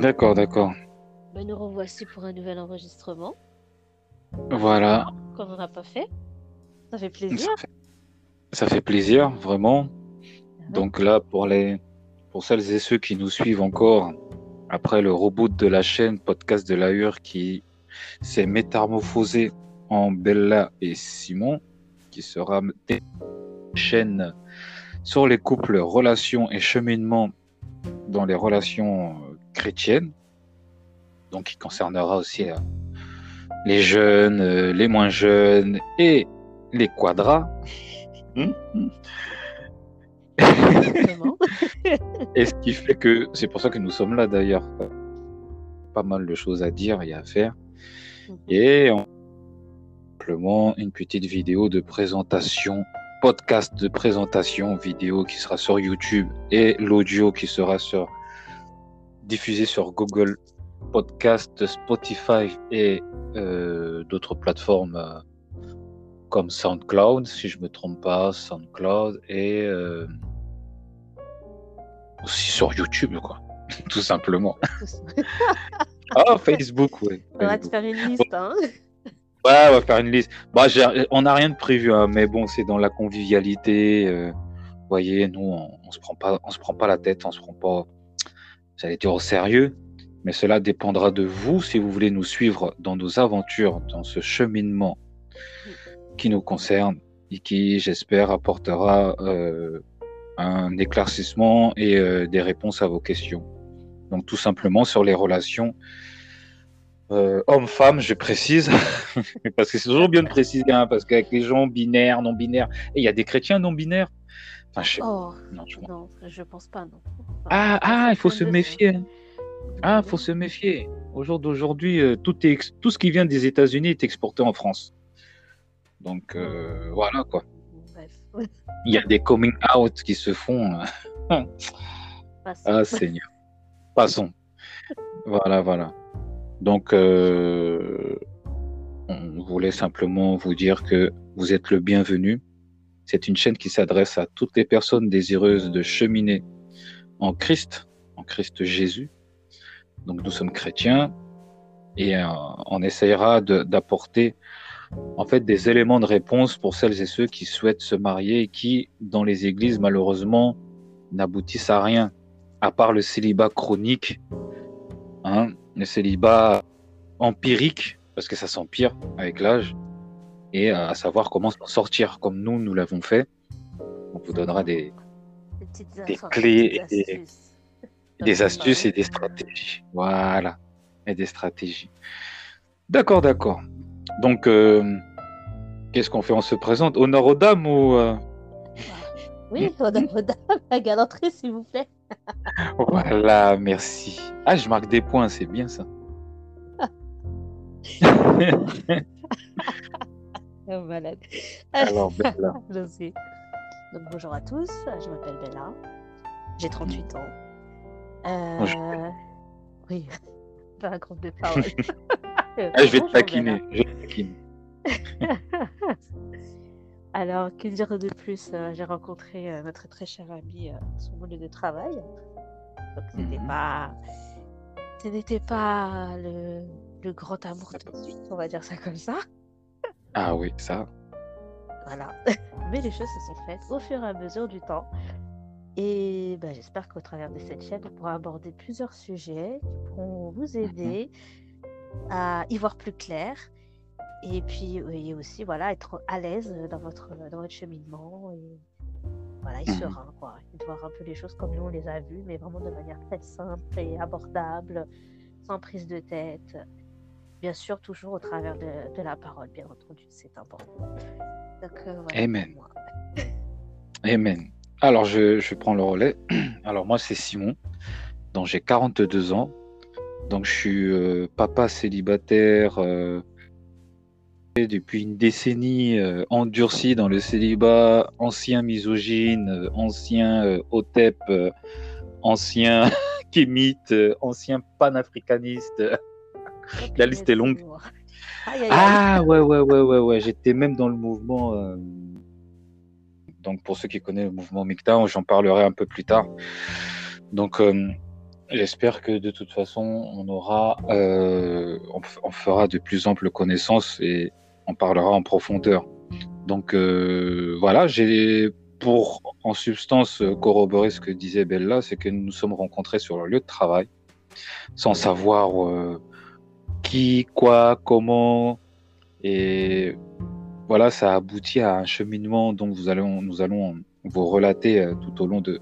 D'accord, d'accord. Ben, nous revoici pour un nouvel enregistrement. Voilà. Comme on n'a pas fait. Ça fait plaisir. Ça fait, ça fait plaisir, vraiment. Donc là, pour les, pour celles et ceux qui nous suivent encore après le reboot de la chaîne Podcast de l'Ahure qui s'est métamorphosé en Bella et Simon, qui sera une chaîne sur les couples, relations et cheminement dans les relations chrétiennes, donc qui concernera aussi euh, les jeunes, euh, les moins jeunes et les quadras. et ce qui fait que c'est pour ça que nous sommes là d'ailleurs. Pas mal de choses à dire et à faire. Mhm. Et simplement une petite vidéo de présentation, podcast de présentation vidéo qui sera sur YouTube et l'audio qui sera sur diffusé sur Google Podcast, Spotify et euh, d'autres plateformes euh, comme SoundCloud, si je me trompe pas, SoundCloud et euh, aussi sur YouTube, quoi, tout simplement. ah, Facebook, oui. On va te faire une liste, hein. Ouais, on va faire une liste. Bah, on n'a rien de prévu, hein, mais bon, c'est dans la convivialité. vous voyez, nous, on, on, se prend pas, on se prend pas la tête, on se prend pas, j'allais dire au sérieux mais cela dépendra de vous si vous voulez nous suivre dans nos aventures, dans ce cheminement qui nous concerne et qui, j'espère, apportera euh, un éclaircissement et euh, des réponses à vos questions. Donc tout simplement sur les relations euh, homme-femme, je précise, parce que c'est toujours bien de préciser, hein, parce qu'avec les gens binaires, non-binaires, et il y a des chrétiens non-binaires. Enfin, je... Oh, non, je... pense pas. Non. ah, ah, il faut se méfier. Ah, faut se méfier. Au jour d'aujourd'hui, euh, tout, est, tout ce qui vient des États-Unis est exporté en France. Donc euh, voilà quoi. Il y a des coming out qui se font. Hein. ah Seigneur. Passons. Voilà, voilà. Donc, euh, on voulait simplement vous dire que vous êtes le bienvenu. C'est une chaîne qui s'adresse à toutes les personnes désireuses de cheminer en Christ, en Christ Jésus, donc nous sommes chrétiens et euh, on essayera d'apporter en fait des éléments de réponse pour celles et ceux qui souhaitent se marier et qui, dans les églises, malheureusement, n'aboutissent à rien, à part le célibat chronique, hein, le célibat empirique, parce que ça s'empire avec l'âge, et à savoir comment s'en sortir, comme nous, nous l'avons fait. On vous donnera des, des clés et des astuces et des stratégies. Voilà. Et des stratégies. D'accord, d'accord. Donc, euh, qu'est-ce qu'on fait? On se présente? Honneur aux dames ou. Euh? Oui, honneur aux dames. La galanterie, s'il vous plaît. voilà, merci. Ah, je marque des points, c'est bien ça. oh, malade. Alors, Bella. je sais. Donc, bonjour à tous, je m'appelle Bella. J'ai 38 ans. Euh... Oui, pas un groupe de parole. ah, je vais te taquiner. Je vais te. Alors, que dire de plus euh, J'ai rencontré euh, notre très cher ami euh, sur mon lieu de travail. Donc, ce n'était mhm. pas, ce n'était pas le, le, grand amour tout de suite, on va dire ça comme ça. Ah oui, ça. Voilà. Mais les choses se sont faites au fur et à mesure du temps. Et bah, j'espère qu'au travers de cette chaîne, on pourra aborder plusieurs sujets qui pourront vous mmh aider à y voir plus clair. Et puis aussi, voilà, être à l'aise dans votre, dans votre cheminement. Et voilà, y mmh serein, quoi. Et de voir un peu les choses comme nous, on les a vues, mais vraiment de manière très simple et abordable, sans prise de tête. Bien sûr, toujours au travers de, de la parole, bien entendu, c'est important. Donc, euh, voilà Amen. Amen. Alors, je, prends le relais. Alors, moi, c'est Simon. Donc, j'ai 42 ans. Donc, je suis euh, papa célibataire euh, depuis une décennie, euh, endurci dans le célibat, ancien misogyne, ancien OTEP, ancien kémite, ancien panafricaniste. La liste est longue. Ah, ouais, ouais, ouais, ouais, ouais. J'étais même dans le mouvement donc pour ceux qui connaissent le mouvement MGTOW, j'en parlerai un peu plus tard. Donc euh, j'espère que de toute façon, on aura, euh, on, fera de plus amples connaissances et on parlera en profondeur. Donc euh, voilà, j'ai pour en substance corroborer ce que disait Bella, c'est que nous nous sommes rencontrés sur le lieu de travail, sans savoir euh, qui, quoi, comment, et voilà, ça a abouti à un cheminement dont allons, nous allons vous relater tout au long de,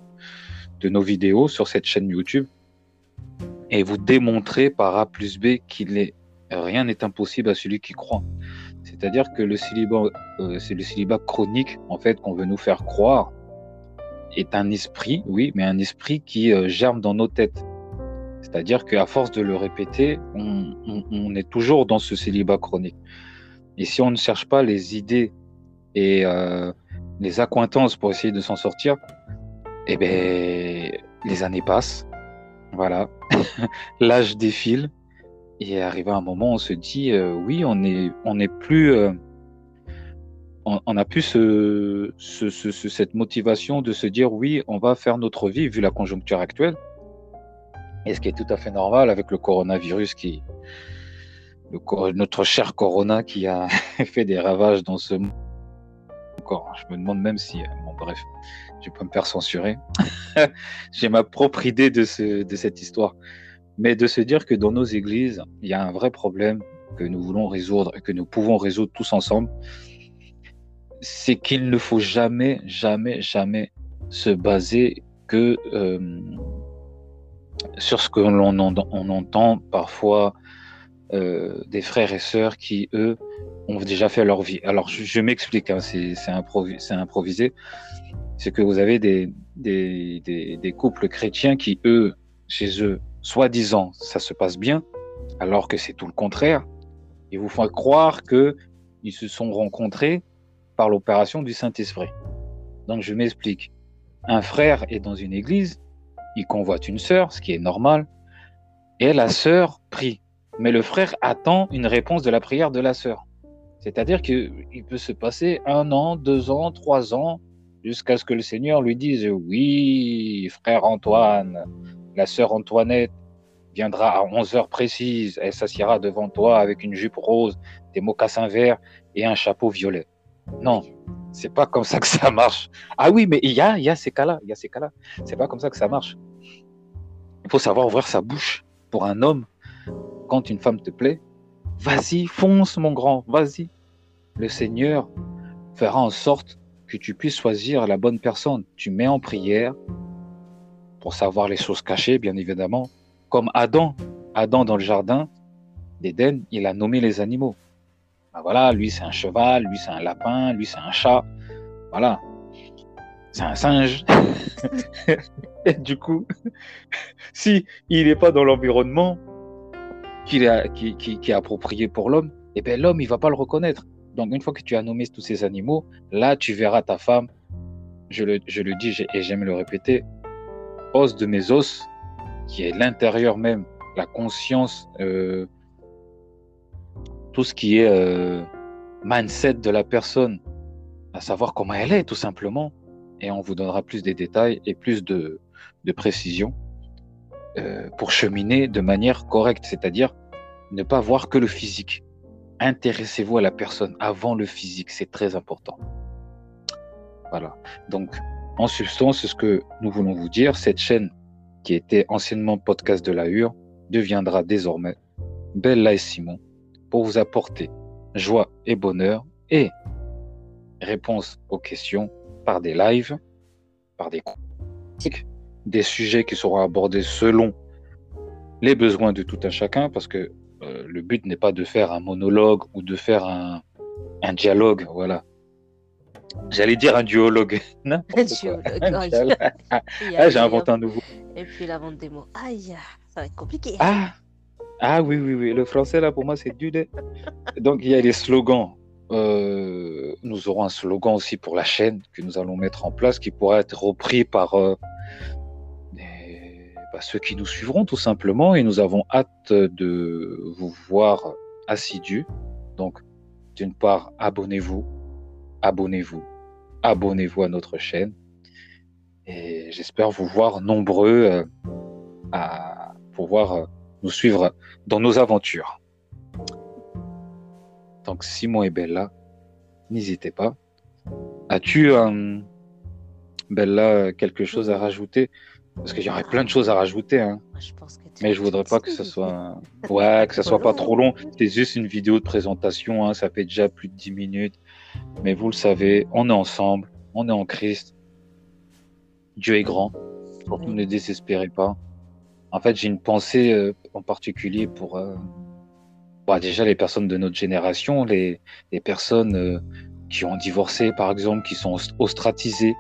de nos vidéos sur cette chaîne YouTube et vous démontrer par A plus B qu'il est rien n'est impossible à celui qui croit. C'est-à-dire que le célibat, euh, c'est le célibat chronique en fait qu'on veut nous faire croire est un esprit, oui, mais un esprit qui euh, germe dans nos têtes. C'est-à-dire qu'à force de le répéter, on, est toujours dans ce célibat chronique. Et si on ne cherche pas les idées et euh, les accointances pour essayer de s'en sortir, eh ben, les années passent, voilà, l'âge défile, et arrivé à un moment, on se dit, euh, oui, on est, on plus, euh, on, a plus ce, cette motivation de se dire, oui, on va faire notre vie vu la conjoncture actuelle, et ce qui est tout à fait normal avec le coronavirus qui, notre cher Corona qui a fait des ravages dans ce monde. Encore, je me demande même si, euh, bon, bref, je vais pas me faire censurer. J'ai ma propre idée de, ce, de cette histoire. Mais de se dire que dans nos églises, il y a un vrai problème que nous voulons résoudre et que nous pouvons résoudre tous ensemble, c'est qu'il ne faut jamais, jamais, jamais se baser que euh, sur ce que l'on on entend parfois euh, des frères et sœurs qui, eux, ont déjà fait leur vie. Alors, je, m'explique, hein, c'est improvisé c'est que vous avez des, des, couples chrétiens qui, eux, chez eux, soi-disant, ça se passe bien, alors que c'est tout le contraire. Ils vous font croire qu'ils se sont rencontrés par l'opération du Saint-Esprit. Donc je m'explique. Un frère est dans une église, il convoite une sœur, ce qui est normal, et la sœur prie. Mais le frère attend une réponse de la prière de la sœur. C'est-à-dire qu'il peut se passer un an, deux ans, trois ans, jusqu'à ce que le Seigneur lui dise Oui, frère Antoine, la sœur Antoinette viendra à 11 heures précises, elle s'assiera devant toi avec une jupe rose, des mocassins verts et un chapeau violet. Non, c'est pas comme ça que ça marche. Ah oui, mais il y a, y a ces cas-là, il y a ces cas-là. C'est pas comme ça que ça marche. Il faut savoir ouvrir sa bouche pour un homme. Quand une femme te plaît, vas-y, fonce mon grand, vas-y. Le Seigneur fera en sorte que tu puisses choisir la bonne personne. Tu mets en prière pour savoir les choses cachées, bien évidemment. Comme Adam. Adam dans le jardin d'Éden, il a nommé les animaux. Ben voilà, lui c'est un cheval, lui c'est un lapin, lui c'est un chat. Voilà. C'est un singe. Et du coup, si il n'est pas dans l'environnement qui, est approprié pour l'homme, eh bien l'homme, il va pas le reconnaître. Donc, une fois que tu as nommé tous ces animaux, là, tu verras ta femme, je le, je le dis et j'aime le répéter, os de mes os, qui est l'intérieur même, la conscience, euh, tout ce qui est euh, mindset de la personne, à savoir comment elle est, tout simplement. Et on vous donnera plus de détails et plus de, de précision euh, pour cheminer de manière correcte, c'est-à-dire ne pas voir que le physique intéressez-vous à la personne avant le physique, c'est très important. Voilà. Donc, en substance, ce que nous voulons vous dire. Cette chaîne, qui était anciennement podcast de la Hure, deviendra désormais Bella et Simon pour vous apporter joie et bonheur et réponse aux questions par des lives, par des des sujets qui seront abordés selon les besoins de tout un chacun, parce que euh, le but n'est pas de faire un monologue ou de faire un, un dialogue, voilà. J'allais dire un duologue. un duologue. ah, j'ai inventé un nouveau. Et puis la vente des mots. Aïe, ça va être compliqué. Ah, ah oui, oui, oui. Le français, là, pour moi, c'est du. Donc, il y a les slogans. Euh, nous aurons un slogan aussi pour la chaîne que nous allons mettre en place qui pourra être repris par euh, bah, ceux qui nous suivront tout simplement et nous avons hâte de vous voir assidus. Donc, d'une part, abonnez-vous, abonnez-vous, abonnez-vous à notre chaîne et j'espère vous voir nombreux euh, à, pouvoir nous suivre dans nos aventures. Donc Simon et Bella, n'hésitez pas. As-tu, Bella, quelque chose à rajouter? Parce qu'il y aurait plein de choses à rajouter. Hein. Je pense mais je voudrais pas que ce soit, ouais, que ça soit pas trop long. C'est juste une vidéo de présentation. Hein. Ça fait déjà plus de 10 minutes. Mais vous le savez, on est ensemble, on est en Christ. Dieu est grand. Surtout ne désespérez pas. En fait, j'ai une pensée euh, en particulier pour euh, bah, déjà les personnes de notre génération, les, personnes euh, qui ont divorcé, par exemple, qui sont ostratisées,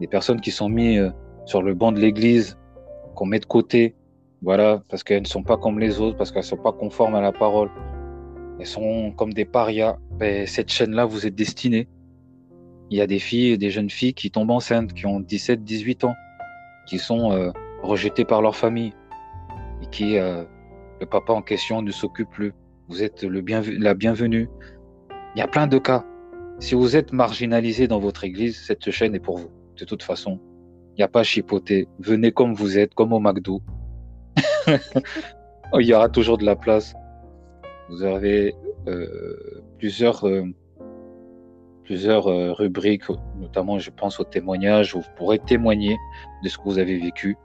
les personnes qui sont mises sur le banc de l'église, qu'on met de côté, voilà, parce qu'elles ne sont pas comme les autres, parce qu'elles ne sont pas conformes à la parole. Elles sont comme des parias. Ben, cette chaîne-là vous êtes destinée. Il y a des filles, des jeunes filles qui tombent enceintes, qui ont 17, 18 ans, qui sont euh, rejetées par leur famille et qui, euh, le papa en question ne s'occupe plus. Vous êtes le la bienvenue. Il y a plein de cas. Si vous êtes marginalisé dans votre église, cette chaîne est pour vous. De toute façon, il n'y a pas à chipoter. Venez comme vous êtes, comme au McDo. il y aura toujours de la place. Vous avez euh, plusieurs, euh, plusieurs euh, rubriques, notamment je pense au témoignage, où vous pourrez témoigner de ce que vous avez vécu.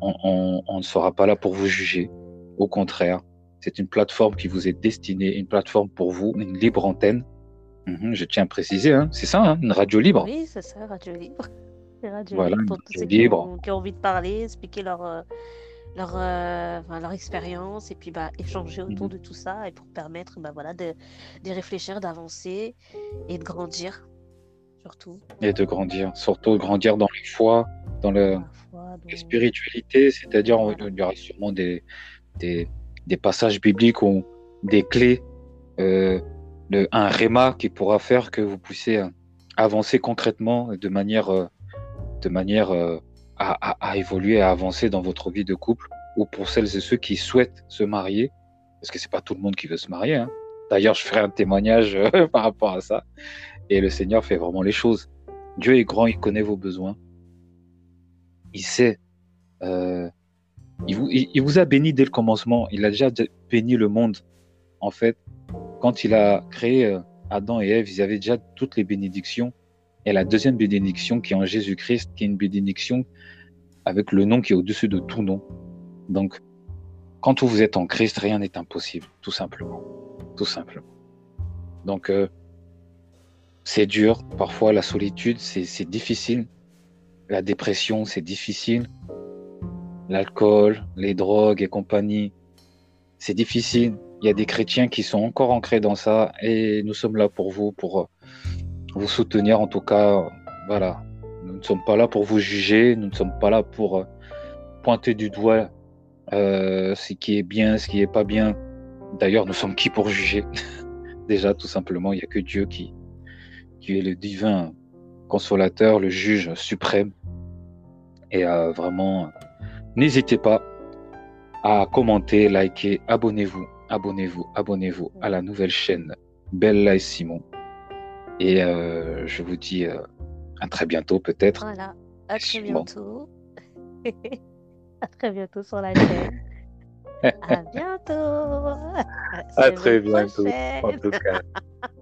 On, ne sera pas là pour vous juger. Au contraire, c'est une plateforme qui vous est destinée, une plateforme pour vous, une libre antenne. Mhm, je tiens à préciser, hein, c'est ça, hein, une radio libre. Oui, c'est ça, radio libre. Radio voilà, libre pour tous ceux qui ont, qui ont, envie de parler, expliquer leur, leur, euh, leur expérience et puis bah, échanger autour mhm. de tout ça et pour permettre bah, voilà, de, de réfléchir, d'avancer et de grandir surtout. Et de grandir, surtout grandir dans la foi, dans le, la spiritualité, c'est-à-dire il y aura sûrement des, des, passages bibliques ou des clés, euh, un réma qui pourra faire que vous puissiez avancer concrètement de manière, euh, de manière à, évoluer, à avancer dans votre vie de couple, ou pour celles et ceux qui souhaitent se marier, parce que c'est pas tout le monde qui veut se marier. Hein. D'ailleurs, je ferai un témoignage euh, par rapport à ça. Et le Seigneur fait vraiment les choses. Dieu est grand, il connaît vos besoins. Il sait. Euh, il, vous, il, vous, a béni dès le commencement. Il a déjà béni le monde. En fait, quand il a créé euh, Adam et Ève, ils avaient déjà toutes les bénédictions. Et la deuxième bénédiction qui est en Jésus-Christ, qui est une bénédiction avec le nom qui est au-dessus de tout nom. Donc, quand vous êtes en Christ, rien n'est impossible, tout simplement. Tout simplement. Donc, euh, c'est dur. Parfois, la solitude, c'est difficile. La dépression, c'est difficile. L'alcool, les drogues et compagnie, c'est difficile. Il y a des chrétiens qui sont encore ancrés dans ça et nous sommes là pour vous, pour vous soutenir. En tout cas, voilà, nous ne sommes pas là pour vous juger, nous ne sommes pas là pour euh, pointer du doigt euh, ce qui est bien, ce qui n'est pas bien. D'ailleurs, nous sommes qui pour juger? Déjà, tout simplement, il n'y a que Dieu qui, qui est le divin consolateur, le juge suprême. Et euh, vraiment, n'hésitez pas à commenter, liker, abonnez-vous, abonnez-vous, abonnez-vous à la nouvelle chaîne Bella et Simon. Et je vous dis à très bientôt peut-être. Voilà, à très bientôt. à très bientôt sur la chaîne. à bientôt. À très bientôt. En tout cas.